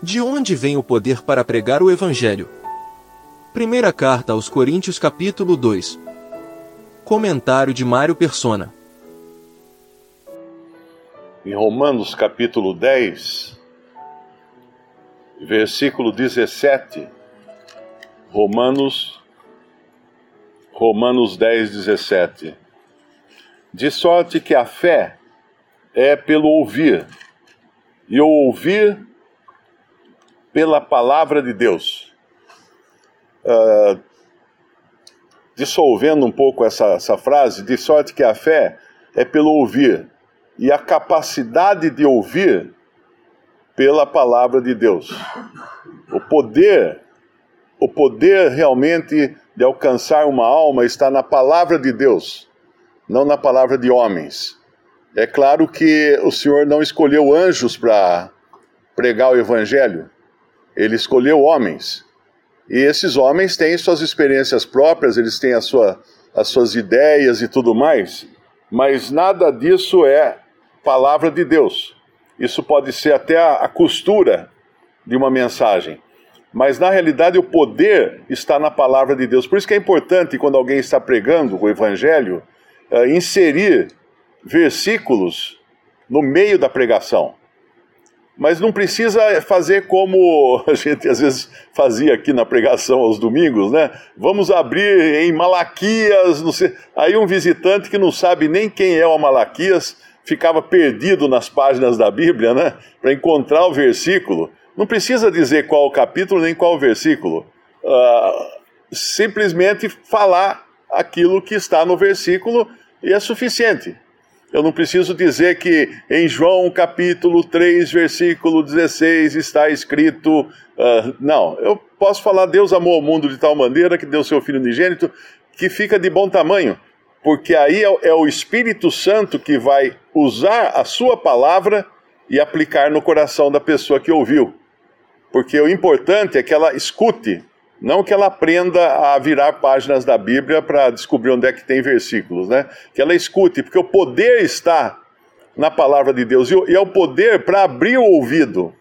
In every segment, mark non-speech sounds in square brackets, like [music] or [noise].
De onde vem o poder para pregar o Evangelho? Primeira carta aos Coríntios, capítulo 2. Comentário de Mário Persona. Em Romanos, capítulo 10, versículo 17. Romanos, Romanos 10, 17. De sorte que a fé é pelo ouvir, e o ouvir pela palavra de Deus. Uh, dissolvendo um pouco essa, essa frase, de sorte que a fé é pelo ouvir, e a capacidade de ouvir pela palavra de Deus. O poder, o poder realmente de alcançar uma alma está na palavra de Deus, não na palavra de homens. É claro que o Senhor não escolheu anjos para pregar o evangelho, ele escolheu homens. E esses homens têm suas experiências próprias, eles têm a sua, as suas ideias e tudo mais, mas nada disso é palavra de Deus. Isso pode ser até a, a costura de uma mensagem. Mas na realidade o poder está na palavra de Deus. Por isso que é importante, quando alguém está pregando o Evangelho, uh, inserir versículos no meio da pregação. Mas não precisa fazer como a gente às vezes fazia aqui na pregação aos domingos, né? Vamos abrir em Malaquias, não sei. Aí um visitante que não sabe nem quem é o Malaquias ficava perdido nas páginas da Bíblia, né? Para encontrar o versículo. Não precisa dizer qual o capítulo nem qual o versículo. Uh, simplesmente falar aquilo que está no versículo e é suficiente. Eu não preciso dizer que em João capítulo 3, versículo 16 está escrito. Uh, não, eu posso falar: Deus amou o mundo de tal maneira que deu seu Filho unigênito, que fica de bom tamanho, porque aí é, é o Espírito Santo que vai usar a sua palavra e aplicar no coração da pessoa que ouviu. Porque o importante é que ela escute não que ela aprenda a virar páginas da Bíblia para descobrir onde é que tem versículos, né? Que ela escute, porque o poder está na palavra de Deus e é o poder para abrir o ouvido.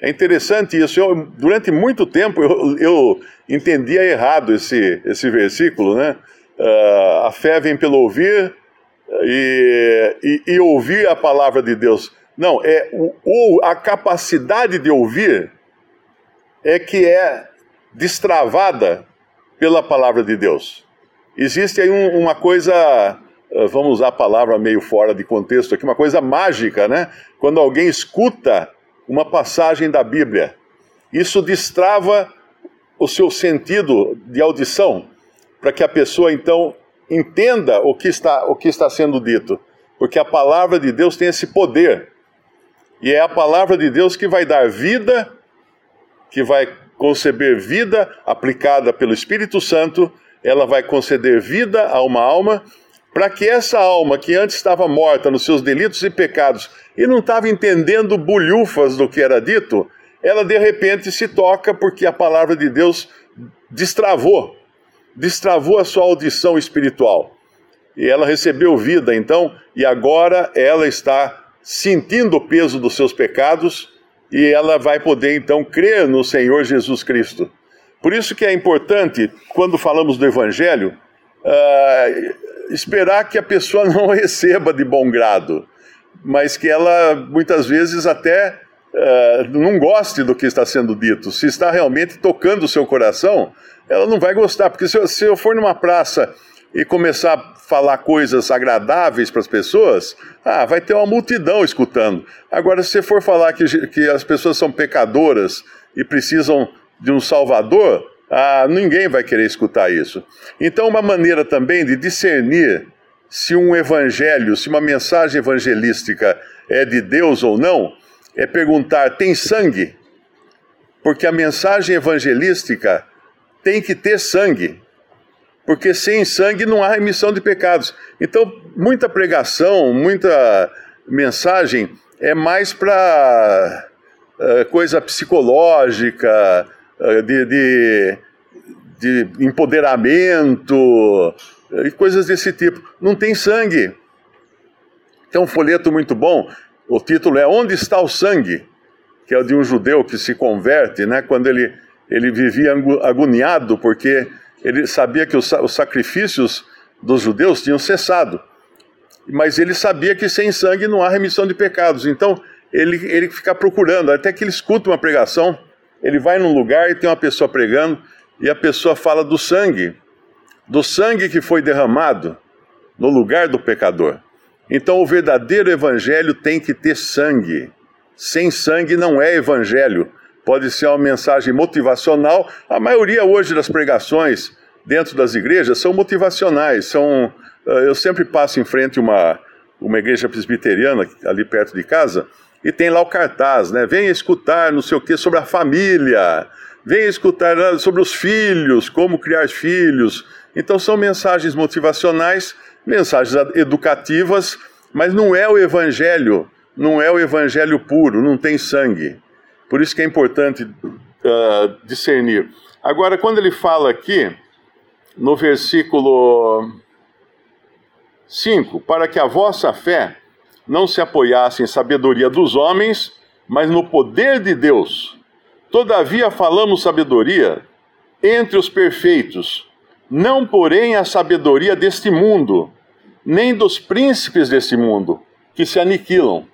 É interessante isso. Eu, durante muito tempo eu, eu entendia errado esse, esse versículo, né? Uh, a fé vem pelo ouvir e, e, e, ouvir a palavra de Deus. Não, é o, a capacidade de ouvir é que é destravada pela palavra de Deus. Existe aí um, uma coisa, eh, vamos usar a palavra meio fora de contexto aqui, uma coisa mágica, né? Quando alguém escuta uma passagem da Bíblia, isso destrava o seu sentido de audição, para que a pessoa então entenda o que está, o que está sendo dito, porque a palavra de Deus tem esse poder. E é a palavra de Deus que vai dar vida, que vai conceber vida aplicada pelo Espírito Santo, ela vai conceder vida a uma alma, para que essa alma que antes estava morta nos seus delitos e pecados e não estava entendendo bulhufas do que era dito, ela de repente se toca porque a palavra de Deus destravou, destravou a sua audição espiritual. E ela recebeu vida então, e agora ela está sentindo o peso dos seus pecados e ela vai poder então crer no Senhor Jesus Cristo. Por isso que é importante, quando falamos do Evangelho, uh, esperar que a pessoa [laughs] não receba de bom grado, mas que ela muitas vezes até uh, não goste do que está sendo dito. Se está realmente tocando o seu coração, ela não vai gostar, porque se eu, se eu for numa praça e começar a falar coisas agradáveis para as pessoas, ah, vai ter uma multidão escutando. Agora, se você for falar que, que as pessoas são pecadoras e precisam de um salvador, ah, ninguém vai querer escutar isso. Então, uma maneira também de discernir se um evangelho, se uma mensagem evangelística é de Deus ou não, é perguntar: tem sangue? Porque a mensagem evangelística tem que ter sangue porque sem sangue não há remissão de pecados. Então, muita pregação, muita mensagem é mais para uh, eh, coisa psicológica, uh, de, de, de, empoderamento, uh, e coisas desse tipo. Não tem sangue. Tem um folheto muito bom, o título é Onde está o sangue? que é o de um judeu que se converte, né? Quando ele, ele vivia agoniado porque ele sabia que os, os sacrifícios dos judeus tinham cessado. Mas ele sabia que sem sangue não há remissão de pecados. Então ele, ele fica procurando, até que ele escuta uma pregação, ele vai num lugar e tem uma pessoa pregando, e a pessoa fala do sangue, do sangue que foi derramado no lugar do pecador. Então o verdadeiro evangelho tem que ter sangue. Sem sangue não é evangelho. Pode ser uma mensagem motivacional. A maioria hoje das pregações dentro das igrejas são motivacionais. São, eh, eu sempre passo em frente uma uma igreja presbiteriana ali perto de casa e tem lá o cartaz, né? Venha escutar não sei o que sobre a família, venha escutar né, sobre os filhos, como criar filhos. Então são mensagens motivacionais, mensagens educativas, mas não é o evangelho, não é o evangelho puro, não tem sangue. Por isso que é importante uh, discernir. Agora, quando ele fala aqui, no versículo 5. Para que a vossa fé não se apoiasse em sabedoria dos homens, mas no poder de Deus. Todavia falamos sabedoria entre os perfeitos, não porém a sabedoria deste mundo, nem dos príncipes deste mundo, que se aniquilam.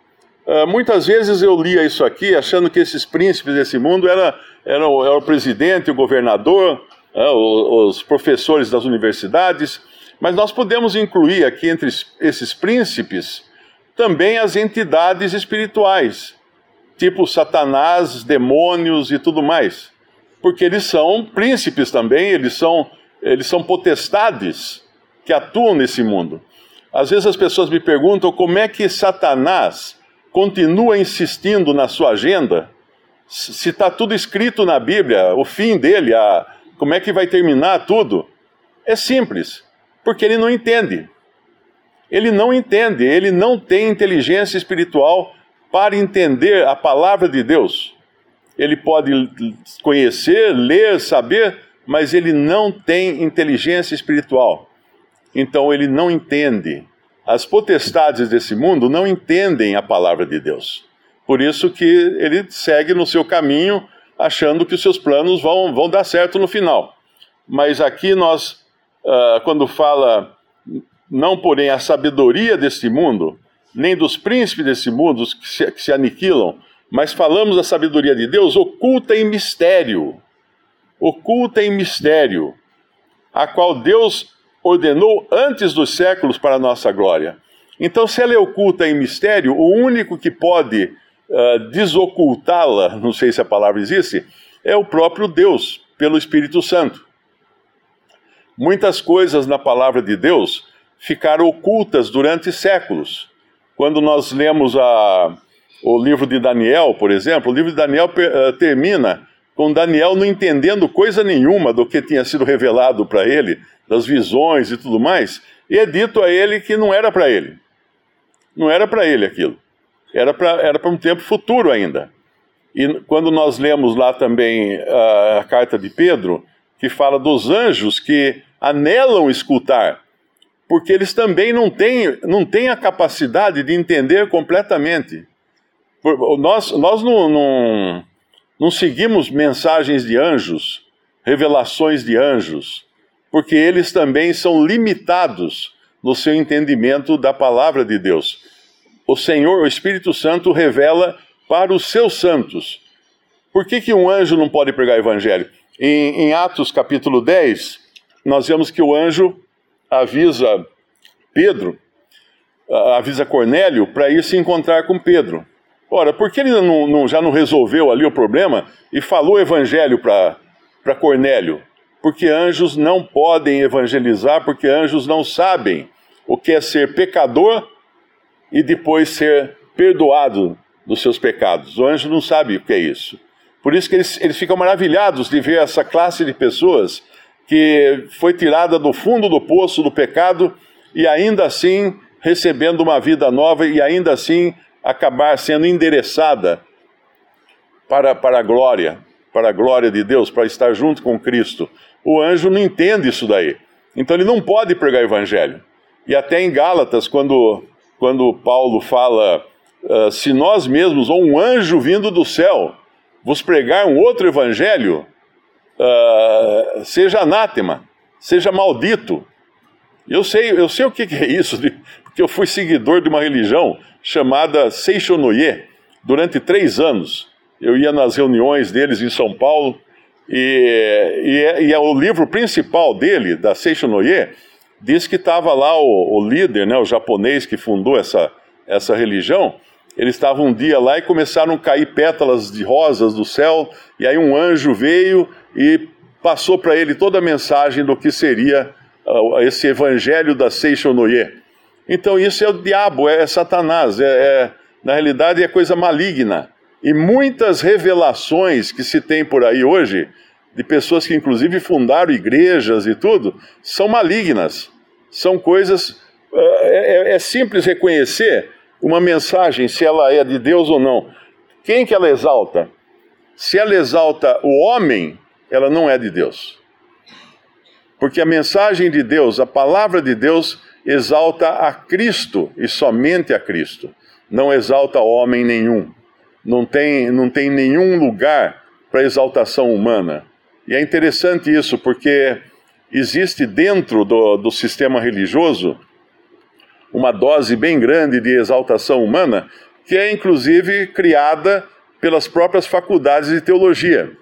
Uh, muitas vezes eu lia isso aqui achando que esses príncipes desse mundo eram era, o, era o presidente, o governador, uh, os professores das universidades, mas nós podemos incluir aqui entre esses príncipes também as entidades espirituais, tipo Satanás, demônios e tudo mais. Porque eles são príncipes também, eles são, eles são potestades que atuam nesse mundo. Às vezes as pessoas me perguntam como é que Satanás continua insistindo na sua agenda, se está tudo escrito na Bíblia, o fim dele, a, como é que vai terminar tudo. É simples. Porque ele não entende. Ele não entende, ele não tem inteligência espiritual para entender a palavra de Deus. Ele pode conhecer, ler, saber, mas ele não tem inteligência espiritual. Então ele não entende. As potestades desse mundo não entendem a palavra de Deus. Por isso que ele segue no seu caminho, achando que os seus planos vão, vão dar certo no final. Mas aqui nós uh, quando fala, não porém a sabedoria deste mundo, nem dos príncipes desse mundo que se, que se aniquilam, mas falamos da sabedoria de Deus oculta em mistério, oculta em mistério, a qual Deus ordenou antes dos séculos para a nossa glória. Então, se ela é oculta em mistério, o único que pode uh, desocultá-la, não sei se a palavra existe, é o próprio Deus, pelo Espírito Santo. Muitas coisas na palavra de Deus ficaram ocultas durante séculos. Quando nós lemos a, o livro de Daniel, por exemplo, o livro de Daniel uh, termina com Daniel não entendendo coisa nenhuma do que tinha sido revelado para ele, das visões e tudo mais, e é dito a ele que não era para ele. Não era para ele aquilo. Era para um tempo futuro ainda. E quando nós lemos lá também uh, a carta de Pedro, que fala dos anjos que anelam escutar, porque eles também não têm, não têm a capacidade de entender completamente. Nós, nós não, não, não seguimos mensagens de anjos, revelações de anjos, porque eles também são limitados no seu entendimento da palavra de Deus. O Senhor, o Espírito Santo, revela para os seus santos. Por que, que um anjo não pode pregar evangelho? Em, em Atos capítulo 10, nós vemos que o anjo avisa Pedro, avisa Cornélio para ir se encontrar com Pedro. Ora, por que ele não, não, já não resolveu ali o problema e falou o evangelho para Cornélio? Porque anjos não podem evangelizar, porque anjos não sabem o que é ser pecador e depois ser perdoado dos seus pecados. O anjo não sabe o que é isso. Por isso que eles, eles ficam maravilhados de ver essa classe de pessoas que foi tirada do fundo do poço do pecado e ainda assim recebendo uma vida nova e ainda assim acabar sendo endereçada para, para a glória, para a glória de Deus, para estar junto com Cristo. O anjo não entende isso daí. Então ele não pode pregar evangelho. E até em Gálatas, quando, quando Paulo fala uh, se nós mesmos, ou um anjo vindo do céu, vos pregar um outro evangelho, uh, seja anátema, seja maldito. Eu sei, eu sei o que é isso, porque eu fui seguidor de uma religião chamada Seixonoye durante três anos. Eu ia nas reuniões deles em São Paulo, e, e, e é o livro principal dele, da Seixonoye, diz que estava lá o, o, líder, né, o japonês que fundou essa, essa religião, eles estavam um dia lá e começaram a cair pétalas de rosas do céu, e aí um anjo veio e passou para ele toda a mensagem do que seria uh, esse evangelho da Seishonoye. Então isso é o diabo, é, é Satanás, é, é, na realidade é coisa maligna. E muitas revelações que se tem por aí hoje, de pessoas que inclusive fundaram igrejas e tudo, são malignas. São coisas. Uh, é, é simples reconhecer uma mensagem, se ela é de Deus ou não. Quem que ela exalta? Se ela exalta o homem, ela não é de Deus. Porque a mensagem de Deus, a palavra de Deus, exalta a Cristo e somente a Cristo. Não exalta homem nenhum. Não tem, não tem nenhum lugar para exaltação humana. E é interessante isso, porque existe dentro do, do sistema religioso uma dose bem grande de exaltação humana, que é inclusive criada pelas próprias faculdades de teologia.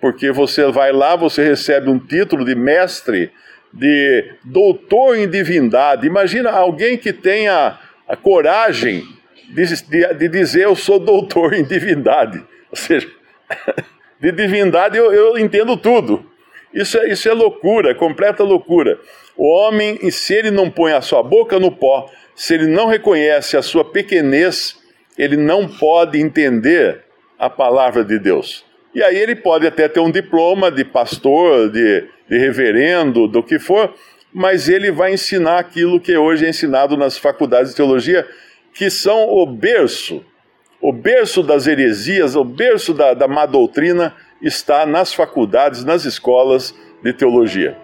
Porque você vai lá, você recebe um título de mestre, de doutor em divindade. Imagina alguém que tenha a coragem de, de, de dizer eu sou doutor em divindade. Ou seja, [laughs] de divindade eu, eu entendo tudo. Isso é, isso é loucura, é completa loucura. O homem, se ele não põe a sua boca no pó, se ele não reconhece a sua pequenez, ele não pode entender a palavra de Deus. E aí ele pode até ter um diploma de pastor, de, de reverendo, do que for, mas ele vai ensinar aquilo que hoje é ensinado nas faculdades de teologia, que são o berço, o berço das heresias, o berço da, da má doutrina está nas faculdades, nas escolas de teologia.